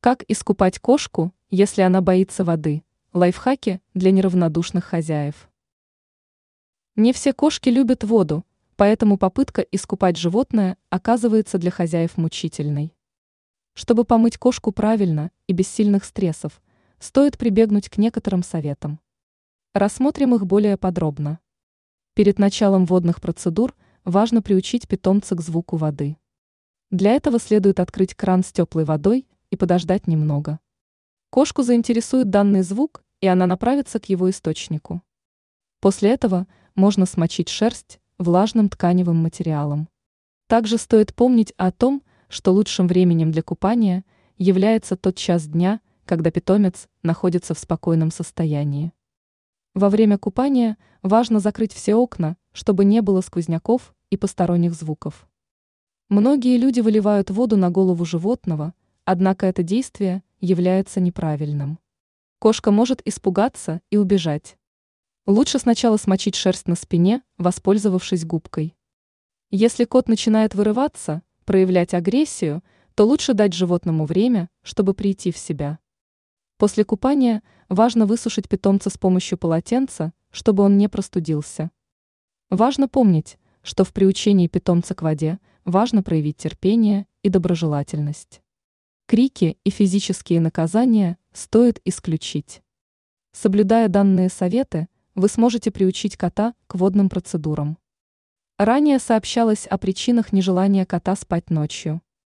Как искупать кошку, если она боится воды? Лайфхаки для неравнодушных хозяев. Не все кошки любят воду, поэтому попытка искупать животное оказывается для хозяев мучительной. Чтобы помыть кошку правильно и без сильных стрессов, стоит прибегнуть к некоторым советам. Рассмотрим их более подробно. Перед началом водных процедур важно приучить питомца к звуку воды. Для этого следует открыть кран с теплой водой и подождать немного. Кошку заинтересует данный звук, и она направится к его источнику. После этого можно смочить шерсть влажным тканевым материалом. Также стоит помнить о том, что лучшим временем для купания является тот час дня, когда питомец находится в спокойном состоянии. Во время купания важно закрыть все окна, чтобы не было сквозняков и посторонних звуков. Многие люди выливают воду на голову животного, однако это действие является неправильным. Кошка может испугаться и убежать. Лучше сначала смочить шерсть на спине, воспользовавшись губкой. Если кот начинает вырываться, проявлять агрессию, то лучше дать животному время, чтобы прийти в себя. После купания важно высушить питомца с помощью полотенца, чтобы он не простудился. Важно помнить, что в приучении питомца к воде важно проявить терпение и доброжелательность. Крики и физические наказания стоит исключить. Соблюдая данные советы, вы сможете приучить кота к водным процедурам. Ранее сообщалось о причинах нежелания кота спать ночью.